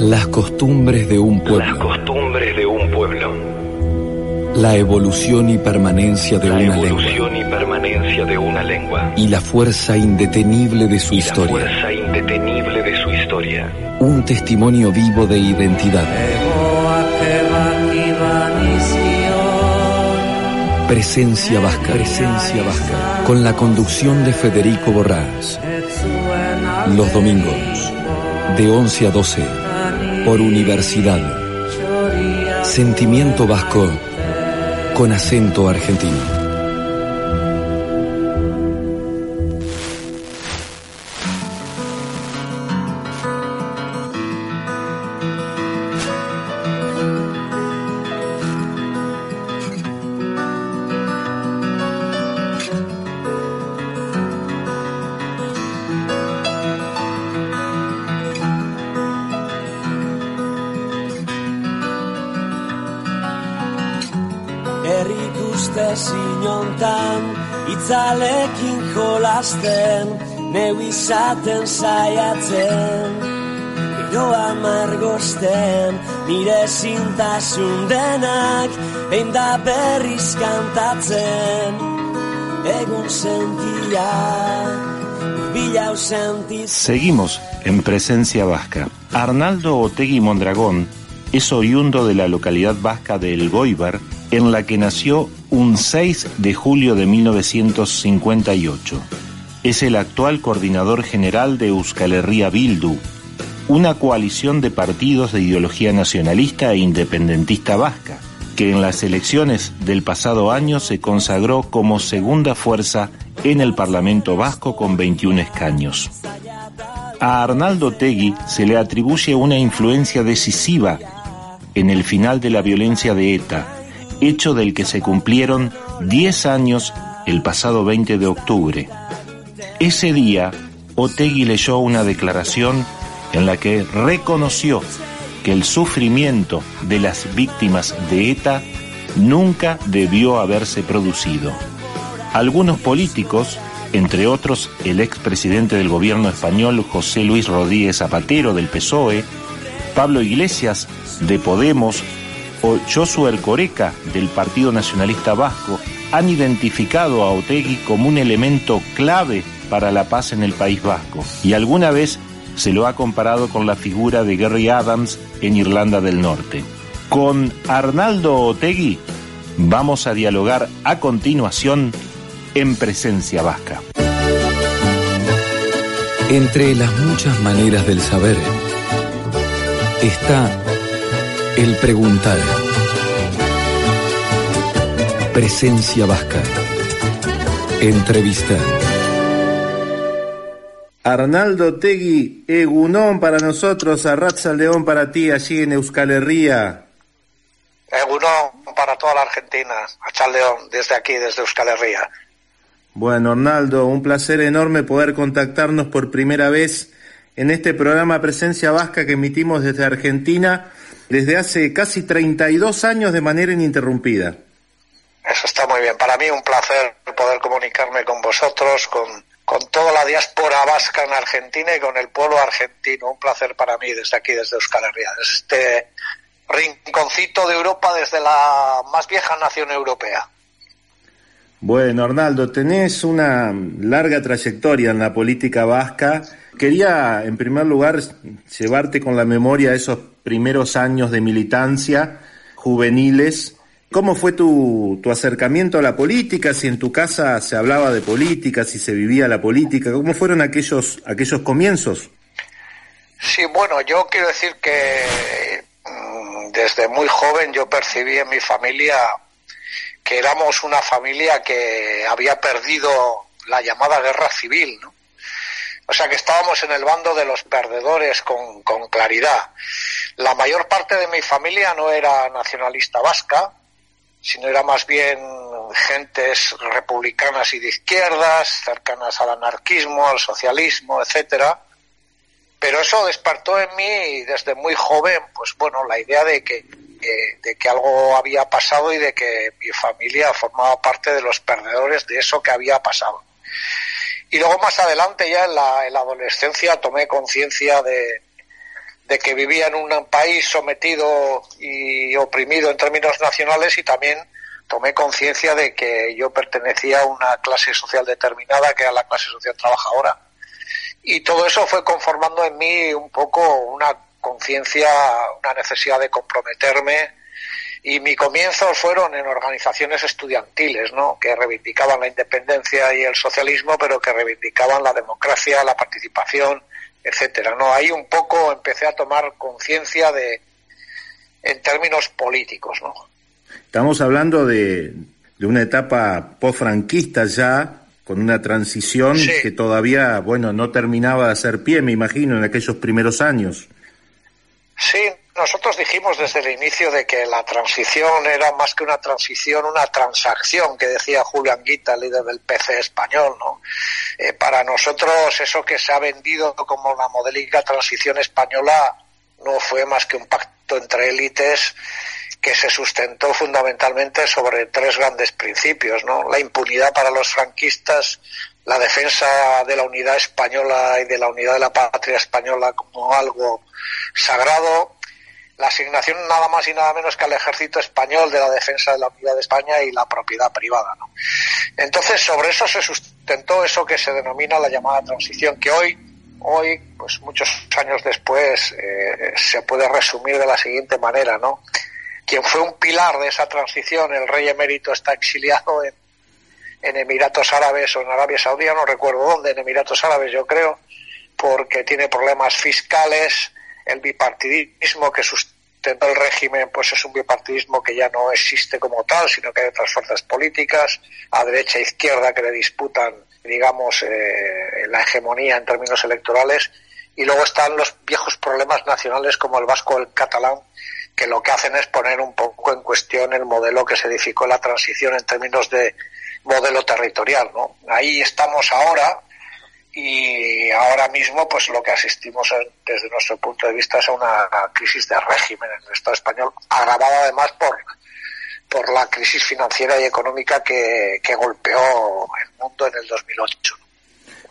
Las costumbres de un pueblo. Las costumbres de un pueblo. La evolución y permanencia de La una evolución lengua. y permanencia de una lengua. Y la fuerza indetenible de su Y la historia. fuerza indetenible de su historia. Un testimonio vivo de identidad. Presencia vasca. Presencia vasca. Con la conducción de Federico Borrás. Los domingos. De 11 a 12. Por Universidad. Sentimiento vasco. Con acento argentino. Seguimos en presencia vasca. Arnaldo Otegui Mondragón es oriundo de la localidad vasca de El Goibar, en la que nació un 6 de julio de 1958. Es el actual coordinador general de Euskal Herria Bildu, una coalición de partidos de ideología nacionalista e independentista vasca, que en las elecciones del pasado año se consagró como segunda fuerza en el Parlamento vasco con 21 escaños. A Arnaldo Tegui se le atribuye una influencia decisiva en el final de la violencia de ETA, hecho del que se cumplieron 10 años el pasado 20 de octubre. Ese día, Otegui leyó una declaración en la que reconoció que el sufrimiento de las víctimas de ETA nunca debió haberse producido. Algunos políticos, entre otros el expresidente del gobierno español José Luis Rodríguez Zapatero del PSOE, Pablo Iglesias de Podemos o Josué Ercoreca del Partido Nacionalista Vasco han identificado a Otegui como un elemento clave para la paz en el País Vasco y alguna vez se lo ha comparado con la figura de Gary Adams en Irlanda del Norte. Con Arnaldo Otegui vamos a dialogar a continuación en Presencia Vasca. Entre las muchas maneras del saber está el preguntar. Presencia vasca. Entrevista. Arnaldo Tegui, Egunón para nosotros, Arraza León para ti allí en Euskal Herria. Egunon para toda la Argentina, a Chaldeón, desde aquí, desde Euskal Herria. Bueno, Arnaldo, un placer enorme poder contactarnos por primera vez en este programa Presencia Vasca que emitimos desde Argentina desde hace casi 32 años de manera ininterrumpida. Eso está muy bien. Para mí un placer poder comunicarme con vosotros, con, con toda la diáspora vasca en Argentina y con el pueblo argentino. Un placer para mí desde aquí, desde Euskal Herria, desde este rinconcito de Europa, desde la más vieja nación europea. Bueno, Arnaldo, tenés una larga trayectoria en la política vasca. Quería, en primer lugar, llevarte con la memoria esos primeros años de militancia juveniles. ¿Cómo fue tu, tu acercamiento a la política? Si en tu casa se hablaba de política, si se vivía la política, ¿cómo fueron aquellos, aquellos comienzos? Sí, bueno, yo quiero decir que mm, desde muy joven yo percibí en mi familia que éramos una familia que había perdido la llamada guerra civil, ¿no? O sea que estábamos en el bando de los perdedores con, con claridad. La mayor parte de mi familia no era nacionalista vasca, sino era más bien gentes republicanas y de izquierdas, cercanas al anarquismo, al socialismo, etcétera. Pero eso despertó en mí desde muy joven, pues bueno, la idea de que, de que algo había pasado y de que mi familia formaba parte de los perdedores de eso que había pasado. Y luego más adelante, ya en la, en la adolescencia, tomé conciencia de, de que vivía en un país sometido y oprimido en términos nacionales y también tomé conciencia de que yo pertenecía a una clase social determinada, que era la clase social trabajadora. Y todo eso fue conformando en mí un poco una conciencia, una necesidad de comprometerme. Y mi comienzos fueron en organizaciones estudiantiles, ¿no? Que reivindicaban la independencia y el socialismo, pero que reivindicaban la democracia, la participación, etcétera. No, ahí un poco empecé a tomar conciencia de, en términos políticos, ¿no? Estamos hablando de, de una etapa post-franquista ya, con una transición que todavía, bueno, no terminaba de hacer pie, me imagino, en aquellos primeros años. Sí, nosotros dijimos desde el inicio de que la transición era más que una transición, una transacción, que decía Julián Guita, líder del PC español, ¿no? Eh, para nosotros eso que se ha vendido como la modélica transición española no fue más que un pacto entre élites que se sustentó fundamentalmente sobre tres grandes principios, ¿no? La impunidad para los franquistas, la defensa de la unidad española y de la unidad de la patria española como algo sagrado, la asignación nada más y nada menos que al ejército español de la defensa de la unidad de España y la propiedad privada. ¿no? Entonces, sobre eso se sustentó eso que se denomina la llamada transición, que hoy, hoy, pues muchos años después, eh, se puede resumir de la siguiente manera, ¿no? quien fue un pilar de esa transición, el rey emérito, está exiliado en, Emiratos Árabes o en Arabia Saudí, no recuerdo dónde, en Emiratos Árabes yo creo, porque tiene problemas fiscales, el bipartidismo que sustentó el régimen, pues es un bipartidismo que ya no existe como tal, sino que hay otras fuerzas políticas, a derecha e izquierda, que le disputan, digamos, eh, la hegemonía en términos electorales, y luego están los viejos problemas nacionales como el vasco o el catalán, que lo que hacen es poner un poco en cuestión el modelo que se edificó la transición en términos de modelo territorial, ¿no? Ahí estamos ahora y ahora mismo pues lo que asistimos desde nuestro punto de vista es a una crisis de régimen en el Estado español, agravada además por por la crisis financiera y económica que, que golpeó el mundo en el 2008.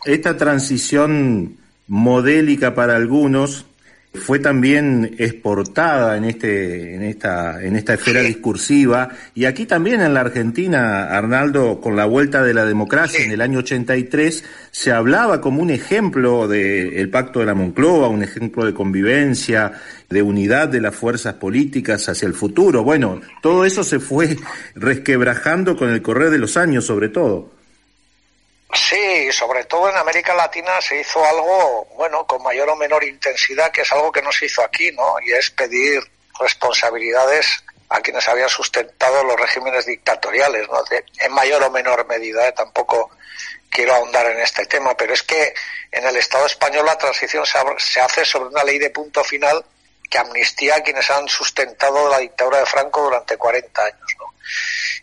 Esta transición modélica para algunos fue también exportada en este en esta en esta esfera discursiva. Y aquí también en la Argentina Arnaldo con la vuelta de la democracia en el año 83 se hablaba como un ejemplo del pacto de la Moncloa un ejemplo de convivencia de unidad de las fuerzas políticas hacia el futuro. Bueno todo eso se fue resquebrajando con el correr de los años sobre todo Sí, sobre todo en América Latina se hizo algo, bueno, con mayor o menor intensidad, que es algo que no se hizo aquí, ¿no? Y es pedir responsabilidades a quienes habían sustentado los regímenes dictatoriales, ¿no? en mayor o menor medida, ¿eh? tampoco quiero ahondar en este tema, pero es que en el Estado español la transición se hace sobre una ley de punto final que amnistía a quienes han sustentado la dictadura de Franco durante 40 años. ¿no?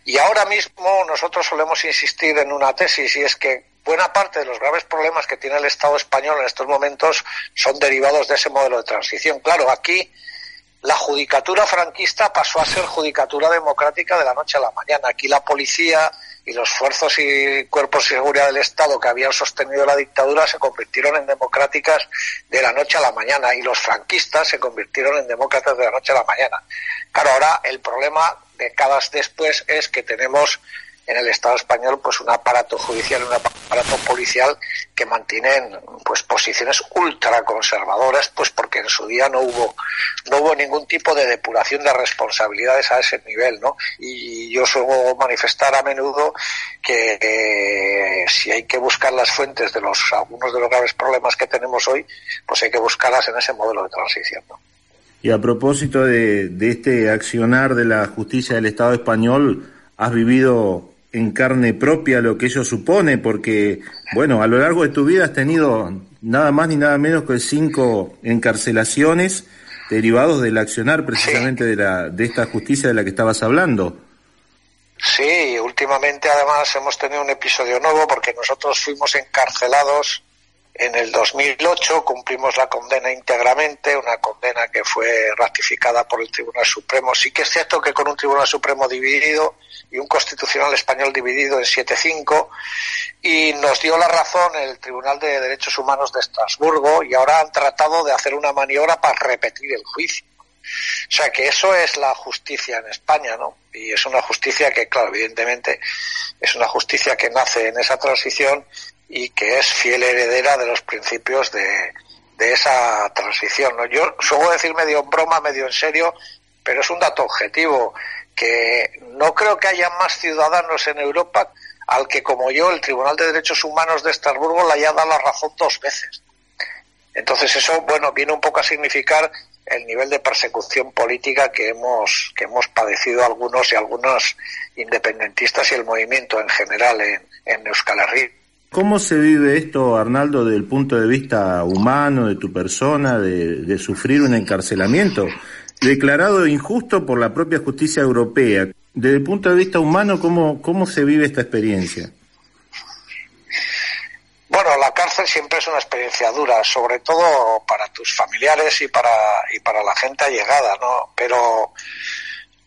Y ahora mismo nosotros solemos insistir en una tesis y es que buena parte de los graves problemas que tiene el Estado español en estos momentos son derivados de ese modelo de transición. Claro, aquí la judicatura franquista pasó a ser judicatura democrática de la noche a la mañana. Aquí la policía y los fuerzos y cuerpos de seguridad del Estado que habían sostenido la dictadura se convirtieron en democráticas de la noche a la mañana y los franquistas se convirtieron en demócratas de la noche a la mañana. Claro, ahora el problema décadas después es que tenemos en el Estado español pues un aparato judicial, un aparato policial que mantienen pues posiciones ultraconservadoras, pues porque en su día no hubo no hubo ningún tipo de depuración de responsabilidades a ese nivel, ¿no? Y yo suelo manifestar a menudo que si hay que buscar las fuentes de los algunos de los graves problemas que tenemos hoy, pues hay que buscarlas en ese modelo de transición. Y a propósito de este accionar de la justicia del Estado español, has vivido en carne propia lo que ello supone, porque, bueno, a lo largo de tu vida has tenido nada más ni nada menos que cinco encarcelaciones derivados del accionar precisamente de, la, de esta justicia de la que estabas hablando. Sí, últimamente además hemos tenido un episodio nuevo porque nosotros fuimos encarcelados En el 2008 cumplimos la condena íntegramente, una condena que fue ratificada por el Tribunal Supremo. Sí que es cierto que con un Tribunal Supremo dividido y un Constitucional Español dividido en 7-5, y nos dio la razón el Tribunal de Derechos Humanos de Estrasburgo y ahora han tratado de hacer una maniobra para repetir el juicio. O sea que eso es la justicia en España, ¿no? Y es una justicia que, claro, evidentemente es una justicia que nace en esa transición y que es fiel heredera de los principios de, de esa transición. ¿no? Yo suelo decir medio en broma, medio en serio, pero es un dato objetivo, que no creo que haya más ciudadanos en Europa al que, como yo, el Tribunal de Derechos Humanos de Estrasburgo le haya dado la razón dos veces. Entonces eso, bueno, viene un poco a significar el nivel de persecución política que hemos, que hemos padecido algunos y algunos independentistas y el movimiento en general en, en Euskal Herria. ¿Cómo se vive esto, Arnaldo, desde el punto de vista humano, de tu persona, de, sufrir un encarcelamiento declarado injusto por la propia justicia europea? Desde el punto de vista humano, ¿cómo, cómo se vive esta experiencia? Bueno, la cárcel siempre es una experiencia dura, sobre todo para tus familiares y para, y para la gente allegada, ¿no? Pero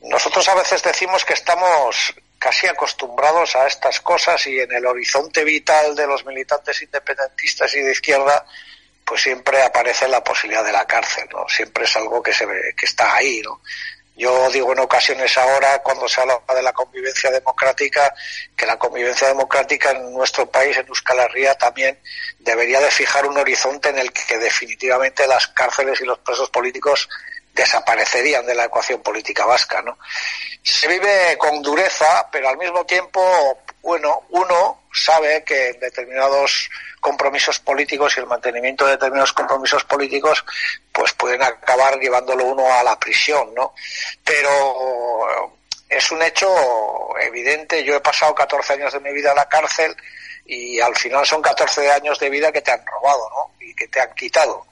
nosotros a veces decimos que estamos casi acostumbrados a estas cosas y en el horizonte vital de los militantes independentistas y de izquierda pues siempre aparece la posibilidad de la cárcel, ¿no? Siempre es algo que se ve, que está ahí, ¿no? Yo digo en ocasiones ahora, cuando se habla de la convivencia democrática, que la convivencia democrática en nuestro país, en Euskal Herria, también debería de fijar un horizonte en el que definitivamente las cárceles y los presos políticos desaparecerían de la ecuación política vasca, ¿no? Se vive con dureza, pero al mismo tiempo, bueno, uno sabe que determinados compromisos políticos y el mantenimiento de determinados compromisos políticos, pues pueden acabar llevándolo uno a la prisión, ¿no? Pero es un hecho evidente. Yo he pasado 14 años de mi vida en la cárcel y al final son 14 años de vida que te han robado, ¿no? Y que te han quitado.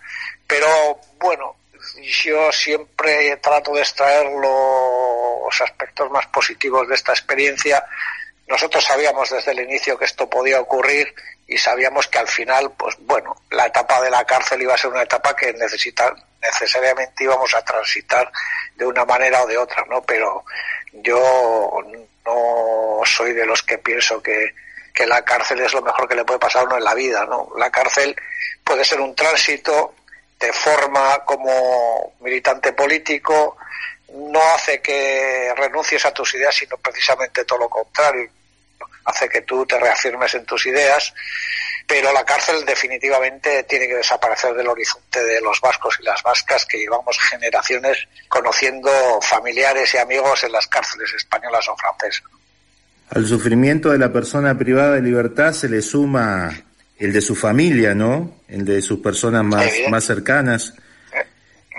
Pero bueno, yo siempre trato de extraer los aspectos más positivos de esta experiencia. Nosotros sabíamos desde el inicio que esto podía ocurrir y sabíamos que al final, pues bueno, la etapa de la cárcel iba a ser una etapa que necesita, necesariamente íbamos a transitar de una manera o de otra, ¿no? Pero yo no soy de los que pienso que, que la cárcel es lo mejor que le puede pasar a uno en la vida, ¿no? La cárcel puede ser un tránsito te forma como militante político, no hace que renuncies a tus ideas, sino precisamente todo lo contrario. Hace que tú te reafirmes en tus ideas, pero la cárcel definitivamente tiene que desaparecer del horizonte de los vascos y las vascas que llevamos generaciones conociendo familiares y amigos en las cárceles españolas o francesas. Al sufrimiento de la persona privada de libertad se le suma el de su familia, ¿no? El de sus personas más, más cercanas.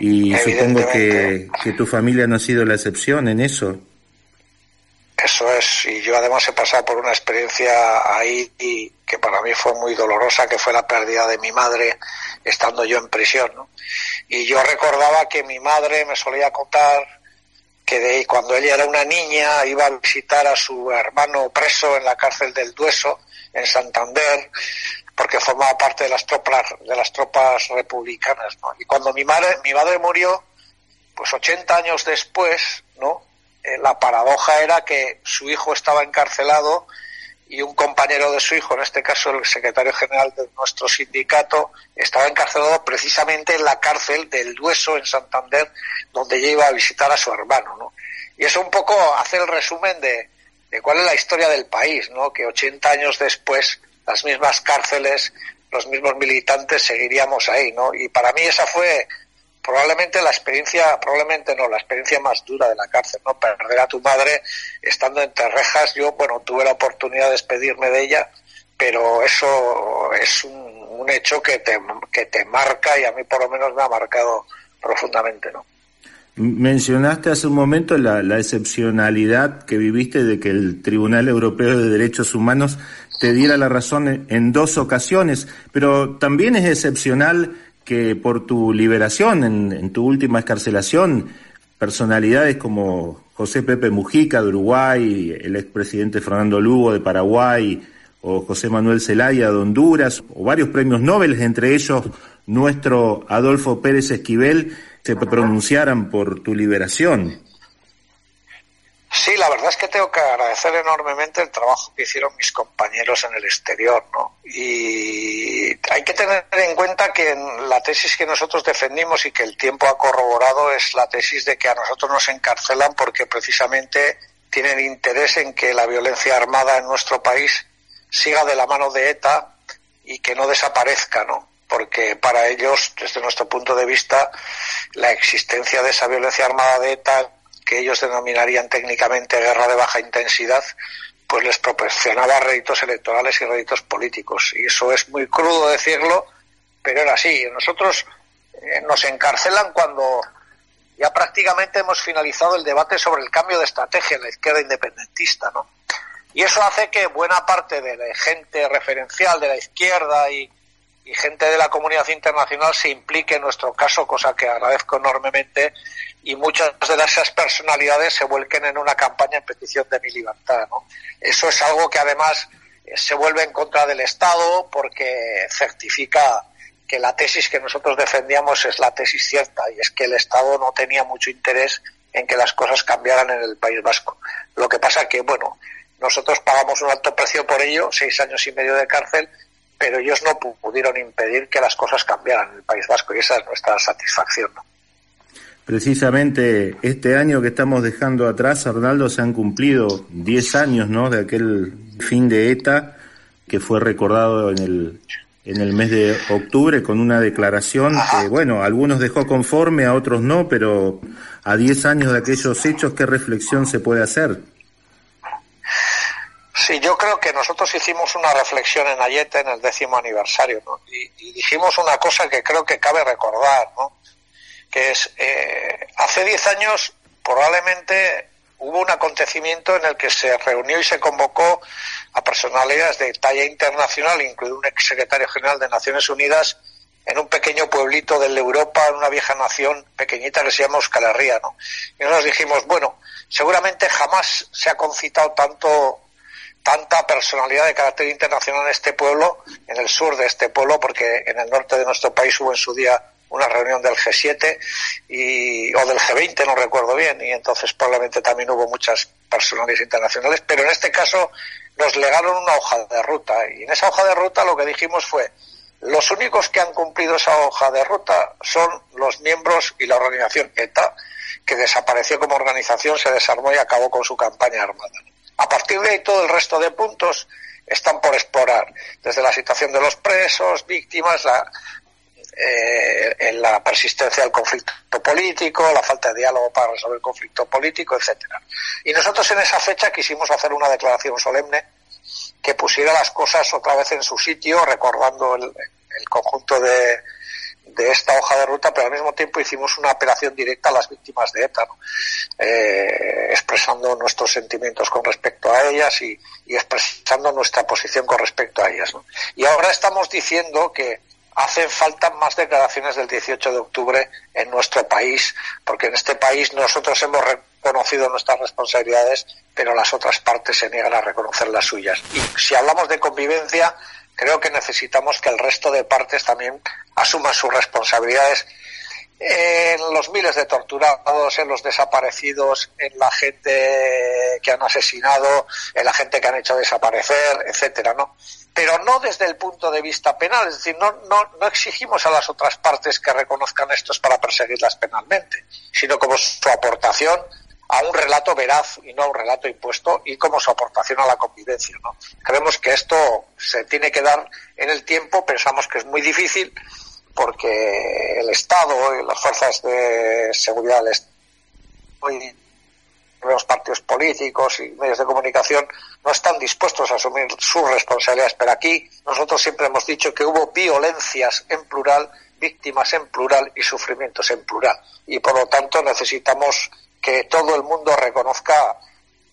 Y supongo que, que tu familia no ha sido la excepción en eso. Eso es, y yo además he pasado por una experiencia ahí que para mí fue muy dolorosa, que fue la pérdida de mi madre estando yo en prisión. ¿no? Y yo recordaba que mi madre me solía contar que de, cuando ella era una niña iba a visitar a su hermano preso en la cárcel del Dueso, en Santander, porque formaba parte de las tropas de las tropas republicanas ¿no? y cuando mi madre mi murió pues 80 años después no eh, la paradoja era que su hijo estaba encarcelado y un compañero de su hijo en este caso el secretario general de nuestro sindicato estaba encarcelado precisamente en la cárcel del Dueso en Santander donde ella iba a visitar a su hermano no y eso un poco hace el resumen de, de cuál es la historia del país no que 80 años después las mismas cárceles, los mismos militantes, seguiríamos ahí, ¿no? Y para mí esa fue probablemente la experiencia, probablemente no, la experiencia más dura de la cárcel, ¿no? Perder a tu madre estando entre rejas, yo, bueno, tuve la oportunidad de despedirme de ella, pero eso es un, hecho que te, que te marca y a mí por lo menos me ha marcado profundamente, ¿no? Mencionaste hace un momento la, la, excepcionalidad que viviste de que el Tribunal Europeo de Derechos Humanos te diera la razón en dos ocasiones, pero también es excepcional que por tu liberación, en, tu última escarcelación, personalidades como José Pepe Mujica de Uruguay, el expresidente Fernando Lugo de Paraguay, o José Manuel Zelaya de Honduras, o varios premios Nobel, entre ellos nuestro Adolfo Pérez Esquivel, se pronunciaran por tu liberación. Sí, la verdad es que tengo que agradecer enormemente el trabajo que hicieron mis compañeros en el exterior, ¿no? Y hay que tener en cuenta que la tesis que nosotros defendimos y que el tiempo ha corroborado es la tesis de que a nosotros nos encarcelan porque precisamente tienen interés en que la violencia armada en nuestro país siga de la mano de ETA y que no desaparezca, ¿no? Porque para ellos, desde nuestro punto de vista, la existencia de esa violencia armada de ETA que ellos denominarían técnicamente guerra de baja intensidad, pues les proporcionaba réditos electorales y réditos políticos. Y eso es muy crudo decirlo, pero era así. Nosotros eh, nos encarcelan cuando ya prácticamente hemos finalizado el debate sobre el cambio de estrategia en la izquierda independentista, ¿no? Y eso hace que buena parte de la gente referencial de la izquierda y, y gente de la comunidad internacional se implique en nuestro caso, cosa que agradezco enormemente, y muchas de esas personalidades se vuelquen en una campaña en petición de mi libertad. ¿no? Eso es algo que además eh, se vuelve en contra del Estado porque certifica que la tesis que nosotros defendíamos es la tesis cierta y es que el Estado no tenía mucho interés en que las cosas cambiaran en el País Vasco. Lo que pasa que, bueno, nosotros pagamos un alto precio por ello, seis años y medio de cárcel, pero ellos no pudieron impedir que las cosas cambiaran en el País Vasco y esa es nuestra satisfacción. Precisamente este año que estamos dejando atrás, Arnaldo, se han cumplido 10 años ¿no? de aquel fin de ETA que fue recordado en el, en el mes de octubre con una declaración que, bueno, algunos dejó conforme, a otros no, pero a 10 años de aquellos hechos, ¿qué reflexión se puede hacer? Sí, yo creo que nosotros hicimos una reflexión en Ayete en el décimo aniversario ¿no? y, dijimos una cosa que creo que cabe recordar, ¿no? que es, eh, hace 10 años probablemente hubo un acontecimiento en el que se reunió y se convocó a personalidades de talla internacional, incluido un exsecretario general de Naciones Unidas, en un pequeño pueblito de Europa, en una vieja nación pequeñita que se llama Euskal ¿no? Y nosotros dijimos, bueno, seguramente jamás se ha concitado tanto tanta personalidad de carácter internacional en este pueblo, en el sur de este pueblo, porque en el norte de nuestro país hubo en su día una reunión del G7 y, o del G20, no recuerdo bien, y entonces probablemente también hubo muchas personalidades internacionales, pero en este caso nos legaron una hoja de ruta y en esa hoja de ruta lo que dijimos fue los únicos que han cumplido esa hoja de ruta son los miembros y la organización ETA, que desapareció como organización, se desarmó y acabó con su campaña armada. A partir de ahí todo el resto de puntos están por explorar, desde la situación de los presos, víctimas, la, eh, la persistencia del conflicto político, la falta de diálogo para resolver el conflicto político, etcétera. Y nosotros en esa fecha quisimos hacer una declaración solemne que pusiera las cosas otra vez en su sitio, recordando el, conjunto de, de esta hoja de ruta, pero al mismo tiempo hicimos una apelación directa a las víctimas de ETA, eh, expresando nuestros sentimientos con respecto a ellas y, y expresando nuestra posición con respecto a ellas. Y ahora estamos diciendo que hacen falta más declaraciones del 18 de octubre en nuestro país, porque en este país nosotros hemos reconocido nuestras responsabilidades, pero las otras partes se niegan a reconocer las suyas. Y si hablamos de convivencia, creo que necesitamos que el resto de partes también asuman sus responsabilidades en los miles de torturados, en los desaparecidos, en la gente que han asesinado, en la gente que han hecho desaparecer, etcétera, ¿no? Pero no desde el punto de vista penal, es decir, no, no, no exigimos a las otras partes que reconozcan estos para perseguirlas penalmente, sino como su aportación a un relato veraz y no a un relato impuesto y como su aportación a la convivencia. ¿no? Creemos que esto se tiene que dar en el tiempo, pensamos que es muy difícil, porque el Estado y las fuerzas de seguridad y los partidos políticos y medios de comunicación no están dispuestos a asumir sus responsabilidades. Pero aquí nosotros siempre hemos dicho que hubo violencias en plural, víctimas en plural y sufrimientos en plural. Y por lo tanto necesitamos que todo el mundo reconozca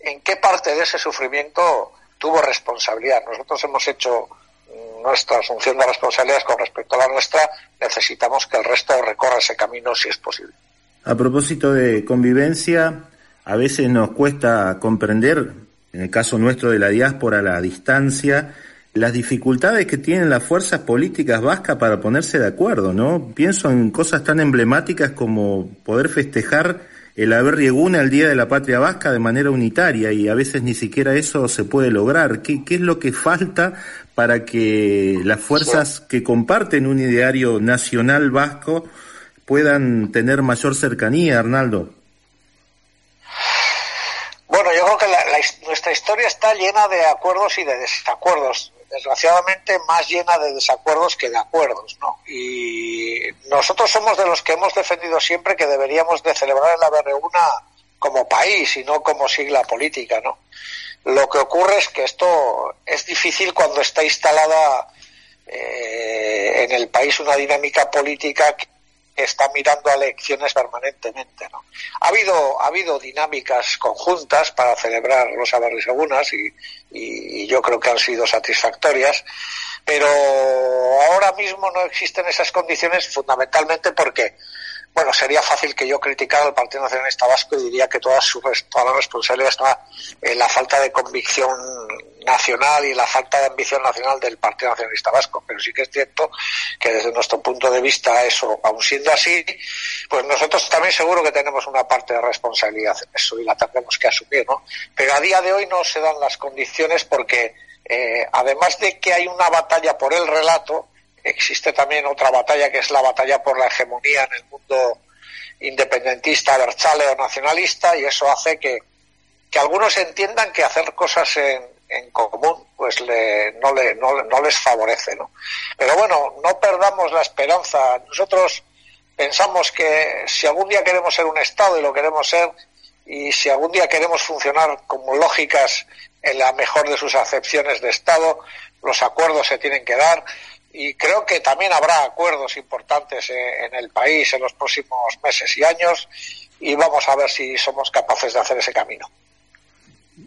en qué parte de ese sufrimiento tuvo responsabilidad. Nosotros hemos hecho nuestra asunción de responsabilidades con respecto a la nuestra, necesitamos que el resto recorra ese camino si es posible. A propósito de convivencia, a veces nos cuesta comprender, en el caso nuestro de la diáspora, la distancia las dificultades que tienen las fuerzas políticas vascas para ponerse de acuerdo, ¿no? Pienso en cosas tan emblemáticas como poder festejar el haber Eguna el Día de la Patria Vasca de manera unitaria y a veces ni siquiera eso se puede lograr. ¿Qué, qué es lo que falta para que las fuerzas que comparten un ideario nacional vasco puedan tener mayor cercanía, Arnaldo? Bueno, yo creo que nuestra historia está llena de acuerdos y de desacuerdos. Desgraciadamente más llena de desacuerdos que de acuerdos, ¿no? Y nosotros somos de los que hemos defendido siempre que deberíamos de celebrar la Berreuna como país y no como sigla política, ¿no? Lo que ocurre es que esto es difícil cuando está instalada eh, en el país una dinámica política que está mirando a elecciones permanentemente. ¿no? Ha habido ha habido dinámicas conjuntas para celebrar los Abarrisegunas y, y yo creo que han sido satisfactorias, pero ahora mismo no existen esas condiciones fundamentalmente porque bueno, sería fácil que yo criticara al Partido Nacionalista Vasco y diría que toda, su, toda la responsabilidad está en la falta de convicción nacional y la falta de ambición nacional del Partido Nacionalista Vasco. Pero sí que es cierto que desde nuestro punto de vista eso, aun siendo así, pues nosotros también seguro que tenemos una parte de responsabilidad en eso y la tendremos que asumir, ¿no? Pero a día de hoy no se dan las condiciones porque eh, además de que hay una batalla por el relato, existe también otra batalla que es la batalla por la hegemonía en el mundo independentista, berchale o nacionalista y eso hace que, que algunos entiendan que hacer cosas en, en común pues le, no, le, no, no, les favorece. ¿no? Pero bueno, no perdamos la esperanza. Nosotros pensamos que si algún día queremos ser un Estado y lo queremos ser, y si algún día queremos funcionar como lógicas en la mejor de sus acepciones de Estado, los acuerdos se tienen que dar y creo que también habrá acuerdos importantes en el país en los próximos meses y años y vamos a ver si somos capaces de hacer ese camino.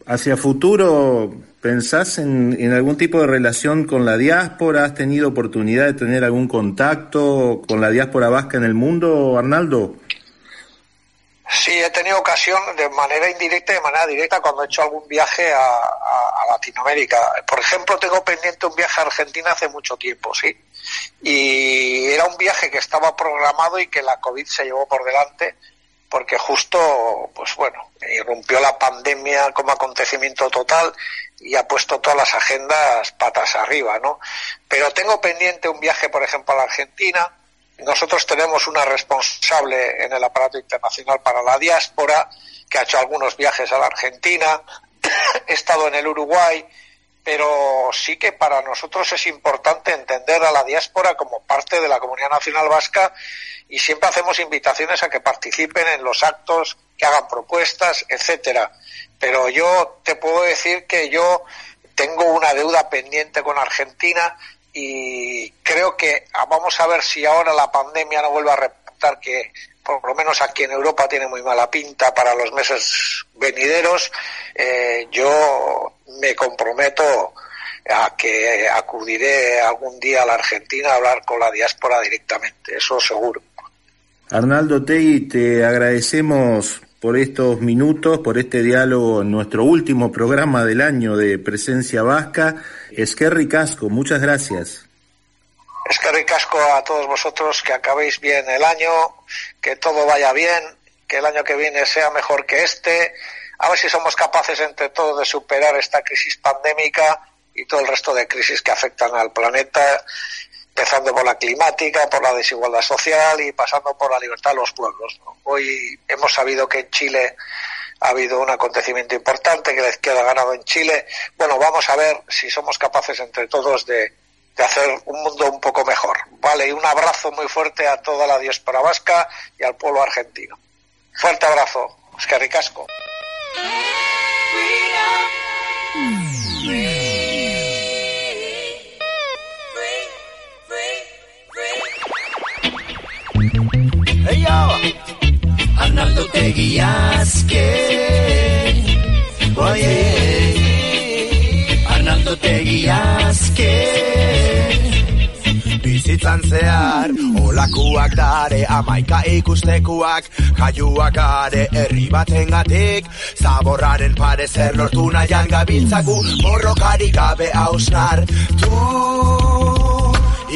Hacia futuro, ¿pensás en, en, algún tipo de relación con la diáspora? ¿Has tenido oportunidad de tener algún contacto con la diáspora vasca en el mundo, Arnaldo? Sí, he tenido ocasión de manera indirecta y de manera directa cuando he hecho algún viaje a, a, a, Latinoamérica. Por ejemplo, tengo pendiente un viaje a Argentina hace mucho tiempo, sí. Y era un viaje que estaba programado y que la COVID se llevó por delante porque justo, pues bueno, irrumpió la pandemia como acontecimiento total y ha puesto todas las agendas patas arriba, ¿no? Pero tengo pendiente un viaje, por ejemplo, a la Argentina, nosotros tenemos una responsable en el aparato internacional para la diáspora que ha hecho algunos viajes a la Argentina, he estado en el Uruguay, pero sí que para nosotros es importante entender a la diáspora como parte de la comunidad nacional vasca y siempre hacemos invitaciones a que participen en los actos, que hagan propuestas, etcétera. Pero yo te puedo decir que yo tengo una deuda pendiente con Argentina y creo que ah, vamos a ver si ahora la pandemia no vuelve a repuntar que por lo menos aquí en Europa tiene muy mala pinta para los meses venideros. Eh, yo me comprometo a que acudiré algún día a la Argentina a hablar con la diáspora directamente, eso seguro. Arnaldo Tegui, te agradecemos por estos minutos, por este diálogo en nuestro último programa del año de Presencia Vasca. Esquerri Casco, muchas gracias. Esquerri Casco a todos vosotros, que acabéis bien el año, que todo vaya bien, que el año que viene sea mejor que este, a ver si somos capaces entre todos de superar esta crisis pandémica y todo el resto de crisis que afectan al planeta empezando por la climática, por la desigualdad social y pasando por la libertad de los pueblos. Hoy hemos sabido que en Chile ha habido un acontecimiento importante, que la izquierda ha ganado en Chile. Bueno, vamos a ver si somos capaces entre todos de, de hacer un mundo un poco mejor. Vale, y un abrazo muy fuerte a toda la diáspora vasca y al pueblo argentino. Fuerte abrazo, Oscar Ricasco. Arnaldo te guías que, oye, Arnaldo te guías que, bizitzan zehar Olakuak dare amaika ikustekuak Jaiuak are herri baten gatik Zaborraren pare zer lortu nahian gabiltzaku Borrokari gabe hausnar. Tu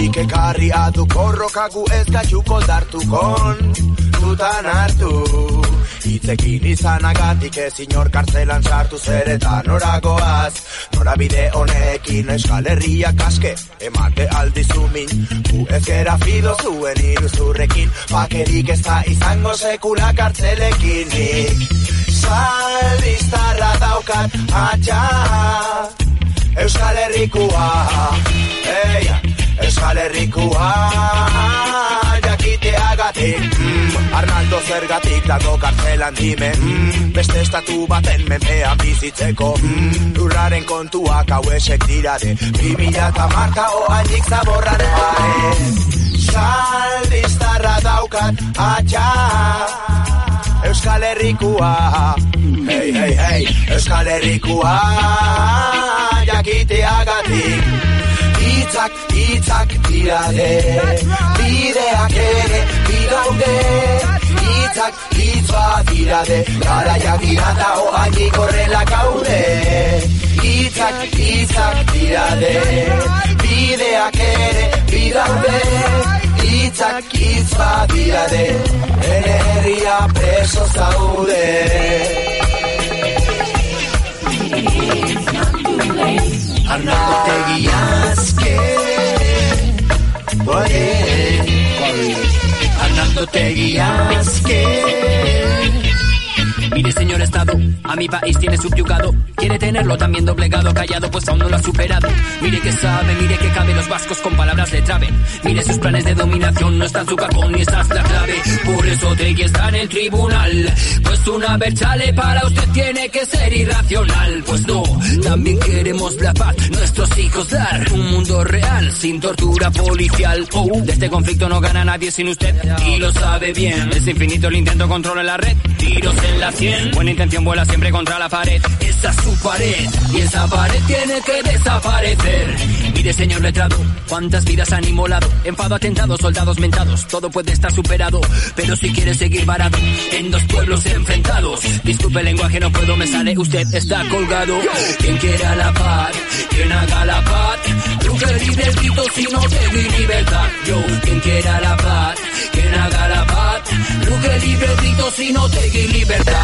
Ikekarri adu korrokagu ez gaiuko dartukon Tutan hartu. Itzekin izanagatik ez inor kartzelan sartu zer eta noragoaz Norabide honekin euskal herriak aske Emate aldizumin. Gu ez gera fido zuen iruzurrekin Pakerik ez da izango sekula kartzelekin. Nik salbiztarra daukat atxa Euskal herrikua Hey, Euskal herrikua Jakiteagatik mm, Arnaldo zergatik dago kartzelan dime mm, Beste estatu baten menpean bizitzeko. Mm, Lurraren kontuak hauesek dirade. Bi mila eta marka oainik zaborraren pare Saldiztarra daukat atxa. Euskal Herrikua. Hey, hey, hey. Euskal Herrikua Jakiteagatik hitzak, hitzak dira de Bideak ere, bidaude. Hitzak, hitz bat dira de Garaia dira da oainik horrela gaude. Hitzak, hitzak dira de Bideak ere, bidaude. Hitzak hitz dira de Ene herria preso zaude. It's not too late Arnaldo Tegiazke Oye Arnaldo Mire, señor Estado, a mi país tiene subyugado. Quiere tenerlo también doblegado, callado, pues aún no lo ha superado. Mire que sabe, mire que cabe, los vascos con palabras le traben. Mire sus planes de dominación, no está en su cajón y esa es la clave. Por eso Tegui está en el tribunal. Pues una berchale para usted tiene que ser irracional. Pues no, también queremos la paz, nuestros hijos dar un mundo real, sin tortura policial. Oh, de este conflicto no gana nadie sin usted, y lo sabe bien. Es infinito el intento, controla la red, tiros en la Buena intención vuela siempre contra la pared. Esa es su pared. Y esa pared tiene que desaparecer. Mire, señor letrado, cuántas vidas han inmolado. Enfado, atentado, soldados mentados. Todo puede estar superado. Pero si quiere seguir varado en dos pueblos enfrentados. Disculpe el lenguaje, no puedo, me sale. Usted está colgado. Quien quiera la paz, quien haga la paz. Libre grito si no te libertad. Yo, quien quiera la paz, quien haga la paz. Libre grito si no te libertad.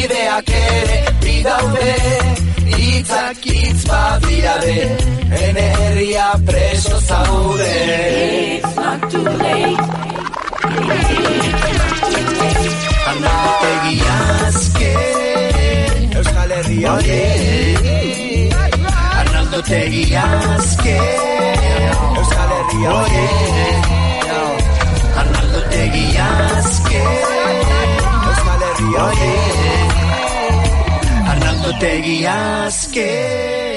bideak ere bidaude Itzak itz badira de Hene preso zaude. It's not too late. Andategi azken Euskal Herria bai. Arnaldotegi azken Euskal Herria Arnaldotegi azken Euskal Herria oye Arnaldo Tegiazke